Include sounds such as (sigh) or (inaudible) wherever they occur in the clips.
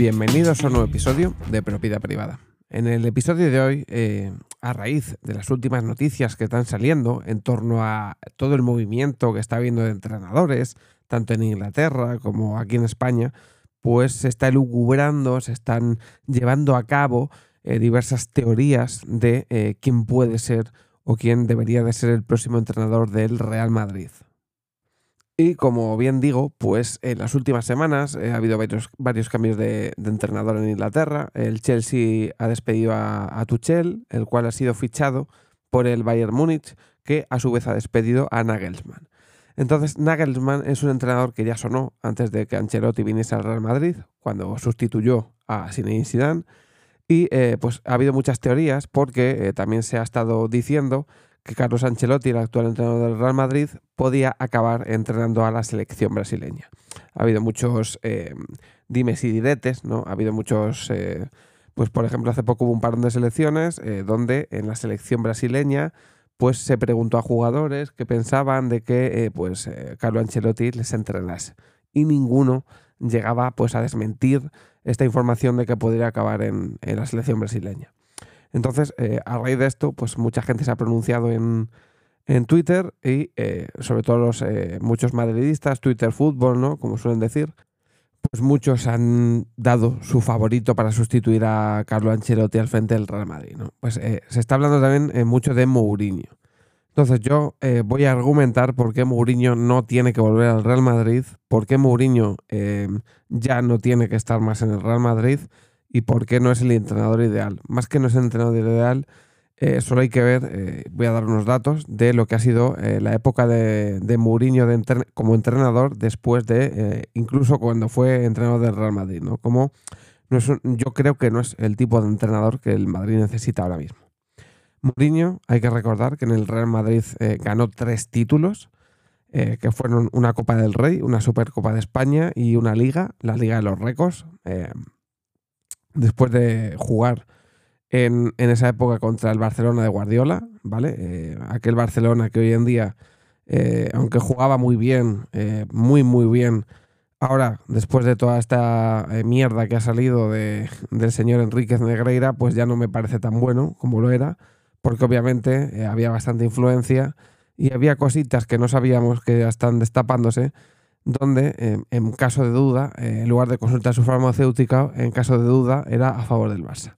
Bienvenidos a un nuevo episodio de Propiedad Privada. En el episodio de hoy, eh, a raíz de las últimas noticias que están saliendo en torno a todo el movimiento que está habiendo de entrenadores, tanto en Inglaterra como aquí en España, pues se está elucubrando, se están llevando a cabo eh, diversas teorías de eh, quién puede ser o quién debería de ser el próximo entrenador del Real Madrid. Y como bien digo, pues en las últimas semanas eh, ha habido varios, cambios de, entrenador en Inglaterra. El Chelsea ha despedido a, Tuchel, el cual ha sido fichado por el Bayern Múnich, que a su vez ha despedido a Nagelsmann. Entonces, Nagelsmann es un entrenador que ya sonó antes de que Ancelotti viniese al Real Madrid, cuando sustituyó a Zinedine Zidane. Y eh, pues ha habido muchas teorías porque eh, también se ha estado diciendo que Carlos Ancelotti, el actual entrenador del Real Madrid, podía acabar entrenando a la selección brasileña. Ha habido muchos eh, dimes y diretes, ¿no? Ha habido muchos, eh, pues por ejemplo, hace poco hubo un parón de selecciones eh, donde en la selección brasileña pues se preguntó a jugadores que pensaban de que pues Carlo Ancelotti les entrenase y ninguno llegaba pues a desmentir esta información de que podría acabar en la selección brasileña. Entonces, eh, a raíz de esto, pues mucha gente se ha pronunciado en, Twitter y eh, sobre todo los eh, muchos madridistas, Twitter Fútbol, ¿no? Como suelen decir, pues muchos han dado su favorito para sustituir a Carlo Ancelotti al frente del Real Madrid. Pues se está hablando también mucho de Mourinho. Entonces yo voy a argumentar por qué Mourinho no tiene que volver al Real Madrid, por qué Mourinho ya no tiene que estar más en el Real Madrid y por qué no es el entrenador ideal. Más que no es el entrenador ideal, eh, solo hay que ver, eh, voy a dar unos datos de lo que ha sido eh, la época de, de Mourinho como entrenador después de, incluso cuando fue entrenador del Real Madrid, ¿no? Como no es yo creo que no es el tipo de entrenador que el Madrid necesita ahora mismo. Mourinho, hay que recordar que en el Real Madrid ganó tres títulos, que fueron una Copa del Rey, una Supercopa de España y una Liga, la Liga de los Récords después de jugar en, esa época contra el Barcelona de Guardiola, ¿vale? Eh, aquel Barcelona que hoy en día, eh, aunque jugaba muy bien, eh, muy, muy bien, ahora, después de toda esta mierda que ha salido de, del señor Enríquez Negreira, pues ya no me parece tan bueno como lo era, porque obviamente había bastante influencia y había cositas que no sabíamos que ya están destapándose donde eh, en caso de duda, eh, en lugar de consultar su farmacéutica, en caso de duda era a favor del Barça.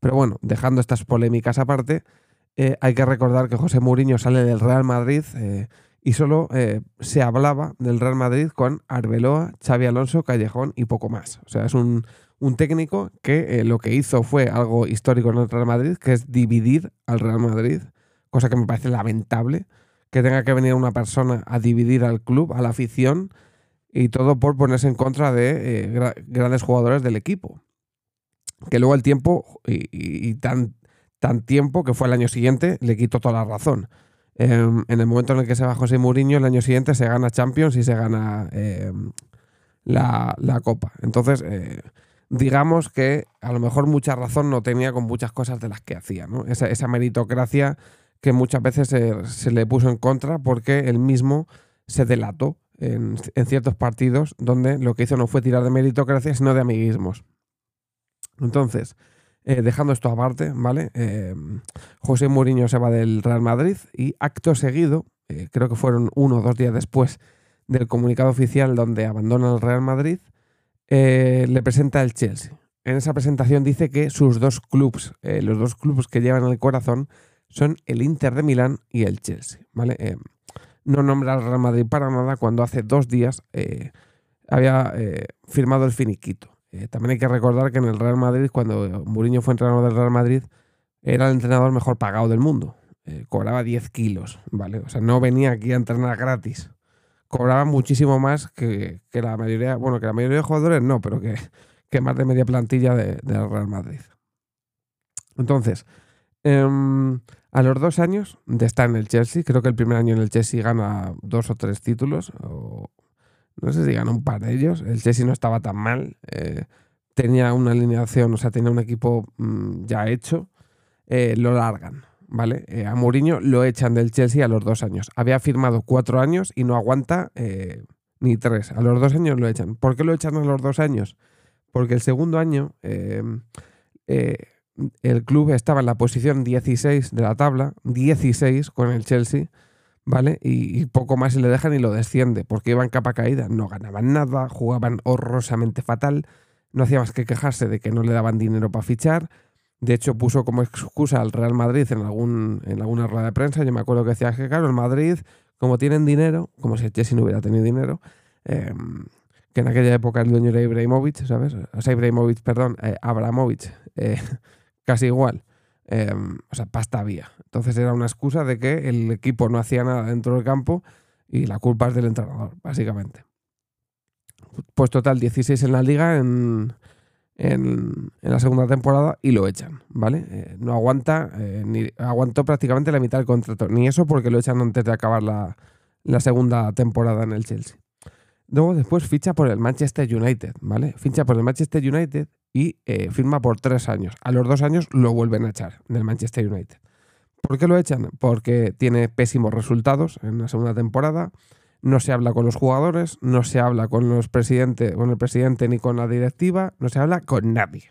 Pero bueno, dejando estas polémicas aparte, eh, hay que recordar que José Mourinho sale del Real Madrid y solo se hablaba del Real Madrid con Arbeloa, Xavi Alonso, Callejón y poco más. O sea, es un, un técnico que lo que hizo fue algo histórico en el Real Madrid, que es dividir al Real Madrid, cosa que me parece lamentable que tenga que venir una persona a dividir al club, a la afición, y todo por ponerse en contra de eh, grandes jugadores del equipo. Que luego el tiempo, y, tan, tan tiempo que fue el año siguiente, le quitó toda la razón. Em, en el momento en el que se va José Mourinho, el año siguiente se gana Champions y se gana em, la, Copa. Entonces, eh, digamos que a lo mejor mucha razón no tenía con muchas cosas de las que hacía. ¿no? Esa, esa meritocracia que muchas veces se, le puso en contra porque él mismo se delató en, ciertos partidos donde lo que hizo no fue tirar de meritocracia, sino de amiguismos. Entonces, eh, dejando esto aparte, ¿vale? Eh, José Mourinho se va del Real Madrid y acto seguido, eh, creo que fueron uno o dos días después del comunicado oficial donde abandona el Real Madrid, le presenta el Chelsea. En esa presentación dice que sus dos clubes, los dos clubes que llevan el corazón, son el Inter de Milán y el Chelsea, ¿vale? Eh, no nombra al Real Madrid para nada cuando hace dos días eh, había eh, firmado el finiquito. también hay que recordar que en el Real Madrid, cuando Mourinho fue entrenador del Real Madrid, era el entrenador mejor pagado del mundo. cobraba 10 kilos, ¿vale? O sea, no venía aquí a entrenar gratis. Cobraba muchísimo más que, la mayoría, bueno, que la mayoría de jugadores no, pero que, que más de media plantilla del Real Madrid. Entonces, Em, a los dos años de estar en el Chelsea, creo que el primer año en el Chelsea gana dos o tres títulos, o no sé si gana un par de ellos. El Chelsea no estaba tan mal, eh, tenía una alineación, o sea, tenía un equipo mm, ya hecho, eh, lo largan. ¿Vale? Eh, a Mourinho lo echan del Chelsea a los dos años. Había firmado cuatro años y no aguanta ni tres. A los dos años lo echan. ¿Por qué lo echan a los dos años? porque el segundo año em, el club estaba en la posición 16 de la tabla, 16 con el Chelsea, ¿vale? Y, poco más se le dejan y lo desciende, porque iban capa caída, no ganaban nada, jugaban horrorosamente fatal, no hacía más que quejarse de que no le daban dinero para fichar. De hecho, puso como excusa al Real Madrid en, algún, en alguna rueda de prensa. Yo me acuerdo que decía que, claro, el Madrid, como tienen dinero, como si Chelsea no hubiera tenido dinero, em, que en aquella época el dueño era Ibrahimovic, ¿sabes? O sea, Ibrahimovic, perdón, eh, eh, casi igual. Em, o sea, pasta había. Entonces era una excusa de que el equipo no hacía nada dentro del campo y la culpa es del entrenador, básicamente pues total 16 en la liga en, en, la segunda temporada y lo echan, ¿vale? Eh, no aguanta, eh, ni aguantó prácticamente la mitad del contrato, ni eso porque lo echan antes de acabar la, segunda temporada en el Chelsea. Luego después ficha por el Manchester United, ¿vale? Ficha por el Manchester United y eh, firma por tres años. A los dos años lo vuelven a echar del Manchester United. ¿Por qué lo echan? Porque tiene pésimos resultados en la segunda temporada no se habla con los jugadores, no se habla con los presidentes, con el presidente ni con la directiva, no se habla con nadie.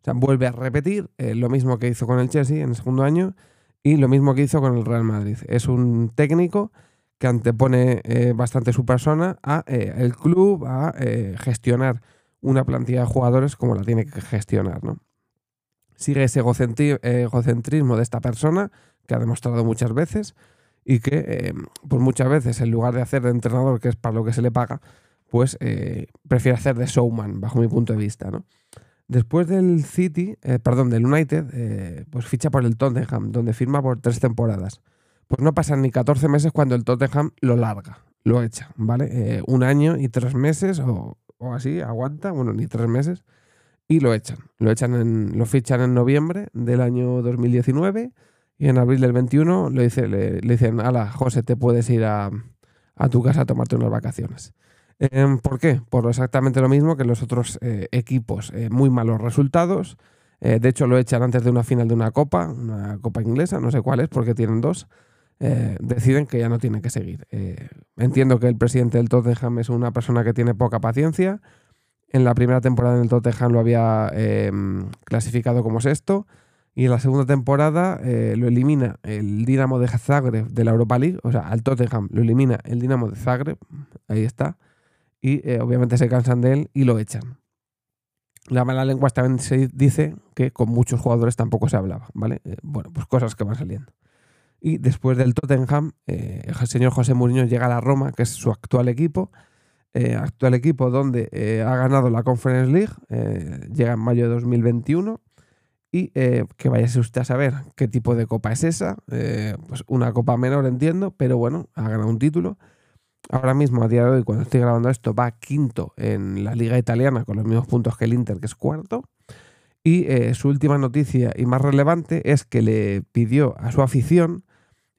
O sea, vuelve a repetir eh, lo mismo que hizo con el Chelsea en el segundo año y lo mismo que hizo con el Real Madrid. Es un técnico que antepone eh, bastante su persona a el club, a gestionar una plantilla de jugadores como la tiene que gestionar, ¿no? Sigue ese egocentrismo de esta persona que ha demostrado muchas veces y que eh, pues muchas veces en lugar de hacer de entrenador, que es para lo que se le paga, pues eh, prefiere hacer de showman, bajo mi punto de vista. ¿no? Después del City, eh, perdón, del United, pues ficha por el Tottenham, donde firma por tres temporadas. Pues no pasan ni 14 meses cuando el Tottenham lo larga, lo echa, ¿vale? un año y tres meses o, o, así, aguanta, bueno, ni tres meses, y lo echan. Lo, echan en, lo fichan en noviembre del año 2019 y en abril del 21 le, dice, le, dicen, ala, José, te puedes ir a, tu casa a tomarte unas vacaciones. Em, ¿Por qué? Por exactamente lo mismo que los otros eh, equipos. Eh, muy malos resultados. Eh, de hecho, lo echan antes de una final de una copa, una copa inglesa, no sé cuál es, porque tienen dos. Deciden que ya no tienen que seguir. entiendo que el presidente del Tottenham es una persona que tiene poca paciencia. En la primera temporada en el Tottenham lo había em, clasificado como sexto. Y en la segunda temporada eh, lo elimina el Dinamo de Zagreb de la Europa League, o sea, al Tottenham lo elimina el Dinamo de Zagreb, ahí está, y eh, obviamente se cansan de él y lo echan. La mala lengua también se dice que con muchos jugadores tampoco se hablaba, ¿vale? Eh, bueno, pues cosas que van saliendo. Y después del Tottenham, el señor José Mourinho llega a la Roma, que es su actual equipo, actual equipo donde ha ganado la Conference League, llega en mayo de 2021 y eh, que vayase usted a saber qué tipo de copa es esa. Eh, pues una copa menor, entiendo, pero bueno, ha ganado un título. Ahora mismo, a día de hoy, cuando estoy grabando esto, va quinto en la liga italiana con los mismos puntos que el Inter, que es cuarto. Y eh, su última noticia y más relevante es que le pidió a su afición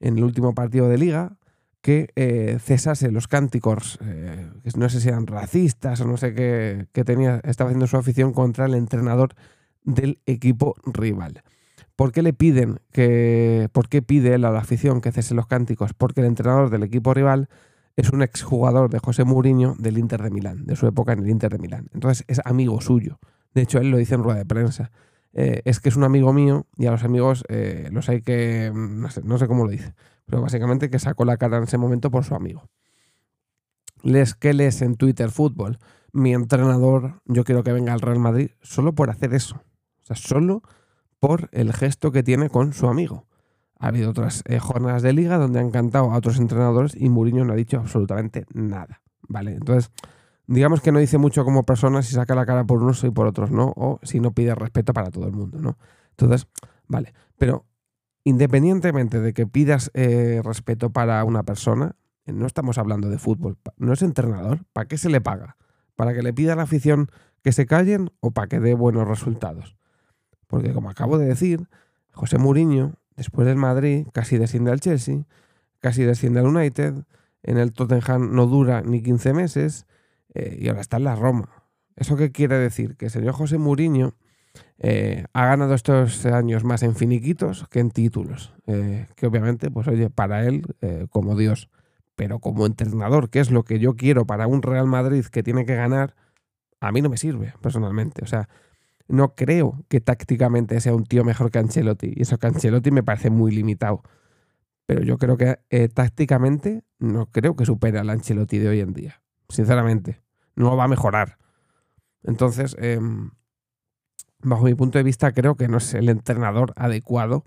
en el último partido de liga que cesase los cánticos, que no sé si eran racistas o no sé qué, que tenía, estaba haciendo su afición contra el entrenador del equipo rival. ¿Por qué le piden que, por qué pide él a la afición que cese los cánticos? Porque el entrenador del equipo rival es un exjugador de José Mourinho del Inter de Milán, de su época en el Inter de Milán. Entonces es amigo suyo. De hecho, él lo dice en rueda de prensa. Eh, es que es un amigo mío y a los amigos eh, los hay que, no sé, no sé cómo lo dice, pero básicamente que sacó la cara en ese momento por su amigo. Les, ¿Qué lees en Twitter Fútbol? Mi entrenador, yo quiero que venga al Real Madrid solo por hacer eso. O sea, solo por el gesto que tiene con su amigo. Ha habido otras eh, jornadas de liga donde han cantado a otros entrenadores y Mourinho no ha dicho absolutamente nada. ¿Vale? Entonces, digamos que no dice mucho como persona si saca la cara por unos y por otros no, o si no pide respeto para todo el mundo, ¿no? Entonces, vale. Pero independientemente de que pidas eh, respeto para una persona, eh, no estamos hablando de fútbol. No es entrenador. ¿Para qué se le paga? ¿Para que le pida a la afición que se callen o para que dé buenos resultados? Porque como acabo de decir, José Mourinho, después del Madrid, casi desciende al Chelsea, casi desciende al United, en el Tottenham no dura ni 15 meses eh, y ahora está en la Roma. ¿Eso qué quiere decir? Que el señor José Mourinho eh, ha ganado estos años más en finiquitos que en títulos. Eh, que obviamente, pues oye, para él, como Dios, pero como entrenador, que es lo que yo quiero para un Real Madrid que tiene que ganar, A mí no me sirve, personalmente. O sea, no creo que tácticamente sea un tío mejor que Ancelotti. Y eso que Ancelotti me parece muy limitado. Pero yo creo que tácticamente no creo que supere al Ancelotti de hoy en día. Sinceramente. No va a mejorar. Entonces, em, bajo mi punto de vista, creo que no es el entrenador adecuado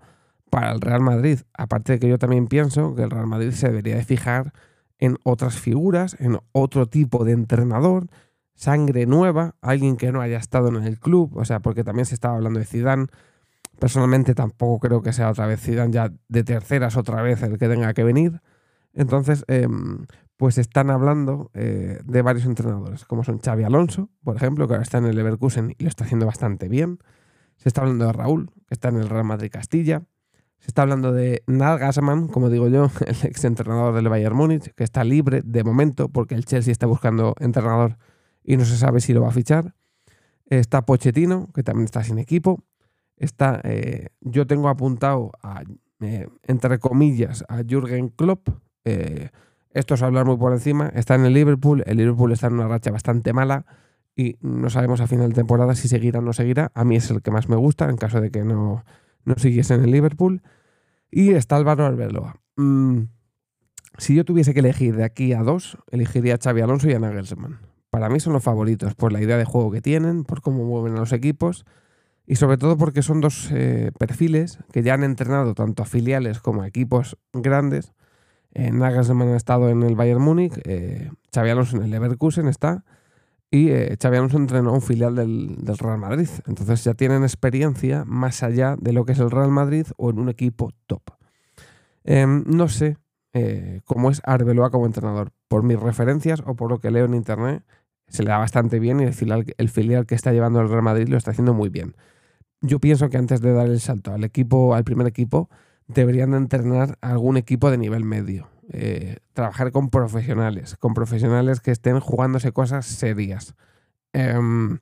para el Real Madrid. Aparte de que yo también pienso que el Real Madrid se debería de fijar en otras figuras, en otro tipo de entrenador, sangre nueva, alguien que no haya estado en el club, o sea, porque también se estaba hablando de Zidane. Personalmente tampoco creo que sea otra vez Zidane ya de terceras otra vez el que tenga que venir. Entonces, em, pues están hablando eh, de varios entrenadores, como son Xavi Alonso, por ejemplo, que ahora está en el Leverkusen y lo está haciendo bastante bien. Se está hablando de Raúl, que está en el Real Madrid Castilla. Se está hablando de Nagelsmann, como digo yo, (laughs) el ex entrenador del Bayern Múnich, que está libre de momento porque el Chelsea está buscando entrenador y no se sabe si lo va a fichar. Está Pochettino, que también está sin equipo. Está, eh, yo tengo apuntado, a, eh, entre comillas, a Jürgen Klopp. Esto es hablar muy por encima. Está en el Liverpool. El Liverpool está en una racha bastante mala y no sabemos a final de temporada si seguirá o no seguirá. A mí es el que más me gusta en caso de que no, no siguiese en el Liverpool. Y está Álvaro Arbeloa. Mm, si yo tuviese que elegir de aquí a dos, elegiría a Xavi Alonso y a Nagelsmann. Para mí son los favoritos por la idea de juego que tienen, por cómo mueven a los equipos y sobre todo porque son dos eh, perfiles que ya han entrenado tanto a filiales como a equipos grandes. Eh, Nagelsmann ha estado en el Bayern Múnich, eh, Xavi Alonso en el Leverkusen está y eh, Xavi Alonso entrenó un filial del, Real Madrid. Entonces ya tienen experiencia más allá de lo que es el Real Madrid o en un equipo top. Em, no sé eh, cómo es Arbeloa como entrenador. Por mis referencias o por lo que leo en internet, se le da bastante bien y el filial, el filial que está llevando el Real Madrid lo está haciendo muy bien. Yo pienso que antes de dar el salto al equipo, al primer equipo, deberían de entrenar algún equipo de nivel medio eh, trabajar con profesionales, con profesionales que estén jugándose cosas serias. Em,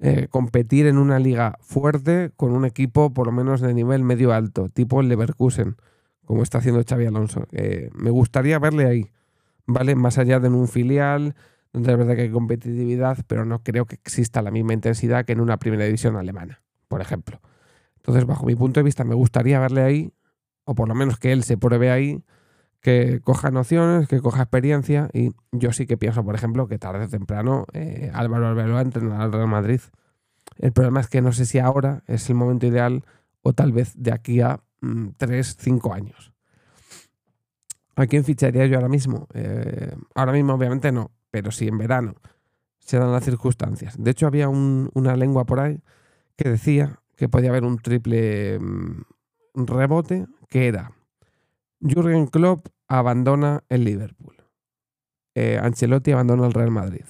eh, competir en una liga fuerte con un equipo por lo menos de nivel medio alto, tipo el Leverkusen, como está haciendo Xavi Alonso. me gustaría verle ahí, ¿vale? Más allá de en un filial, donde es verdad que hay competitividad, pero no creo que exista la misma intensidad que en una primera división alemana, por ejemplo. Entonces, bajo mi punto de vista, me gustaría verle ahí, o por lo menos que él se pruebe ahí, que coja nociones, que coja experiencia y yo sí que pienso, por ejemplo, que tarde o temprano eh, Álvaro Arbeloa entrenará al Real Madrid. El problema es que no sé si ahora es el momento ideal o tal vez de aquí a 3, mm, 5 años. ¿A quién ficharía yo ahora mismo? Eh, ahora mismo obviamente no, pero sí en verano. Se dan las circunstancias. De hecho había una lengua por ahí que decía que podía haber un triple mm, rebote que era Jürgen Klopp abandona el Liverpool. Eh, Ancelotti abandona el Real Madrid.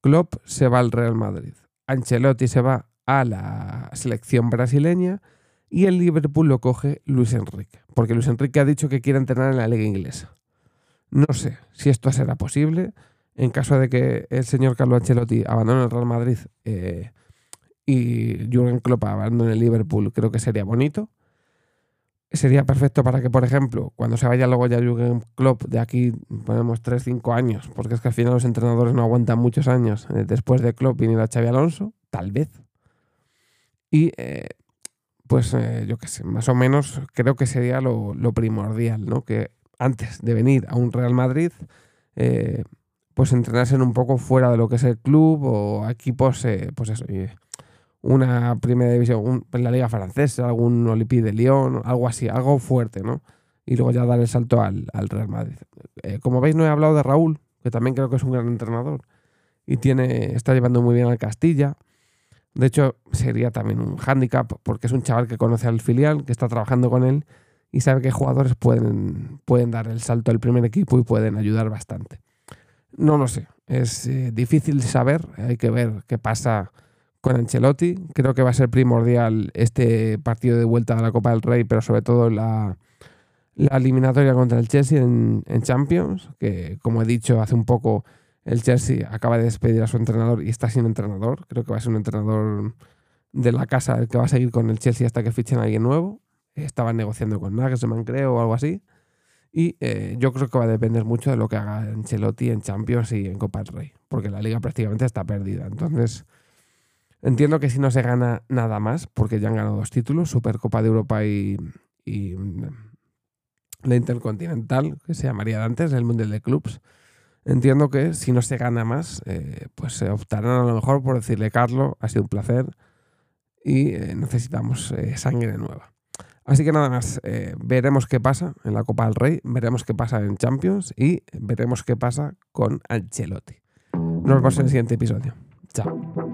Klopp se va al Real Madrid. Ancelotti se va a la selección brasileña y el Liverpool lo coge Luis Enrique, porque Luis Enrique ha dicho que quiere entrenar en la liga inglesa. No sé si esto será posible. En caso de que el señor Carlo Ancelotti abandone el Real Madrid eh, y Jürgen Klopp abandone el Liverpool, creo que sería bonito sería perfecto para que, por ejemplo, cuando se vaya luego ya Jürgen Klopp de aquí, ponemos 3-5 años, porque es que al final los entrenadores no aguantan muchos años, eh, después de Klopp viniera Xavi Alonso, tal vez. Y eh, pues eh, yo qué sé, más o menos creo que sería lo, primordial, ¿no? Que antes de venir a un Real Madrid, pues entrenasen un poco fuera de lo que es el club o equipos, pues eso, una primera división, en la liga francesa, algún Olympique de Lyon, algo así, algo fuerte, ¿no? Y luego ya dar el salto al, Real Madrid. Eh, como veis, no he hablado de Raúl, que también creo que es un gran entrenador y tiene, está llevando muy bien al Castilla. De hecho, sería también un hándicap porque es un chaval que conoce al filial, que está trabajando con él y sabe que jugadores pueden, pueden dar el salto al primer equipo y pueden ayudar bastante. No lo sé, es eh, difícil saber, hay que ver qué pasa con Ancelotti. Creo que va a ser primordial este partido de vuelta a la Copa del Rey, pero sobre todo la, la eliminatoria contra el Chelsea en, Champions, que como he dicho hace un poco, el Chelsea acaba de despedir a su entrenador y está sin entrenador. Creo que va a ser un entrenador de la casa el que va a seguir con el Chelsea hasta que fichen a alguien nuevo. Estaban negociando con Nagelsmann, creo, o algo así. Y eh, yo creo que va a depender mucho de lo que haga Ancelotti en Champions y en Copa del Rey, porque la liga prácticamente está perdida. Entonces, entiendo que si no se gana nada más, porque ya han ganado dos títulos, Supercopa de Europa y, y mm, la Intercontinental, que se llamaría antes, el Mundial de Clubs, entiendo que si no se gana más, eh, pues se optarán a lo mejor por decirle, Carlos, ha sido un placer y eh, necesitamos sangre nueva. Así que nada más, eh, veremos qué pasa en la Copa del Rey, veremos qué pasa en Champions y veremos qué pasa con Ancelotti. Nos vemos en el siguiente episodio. Chao.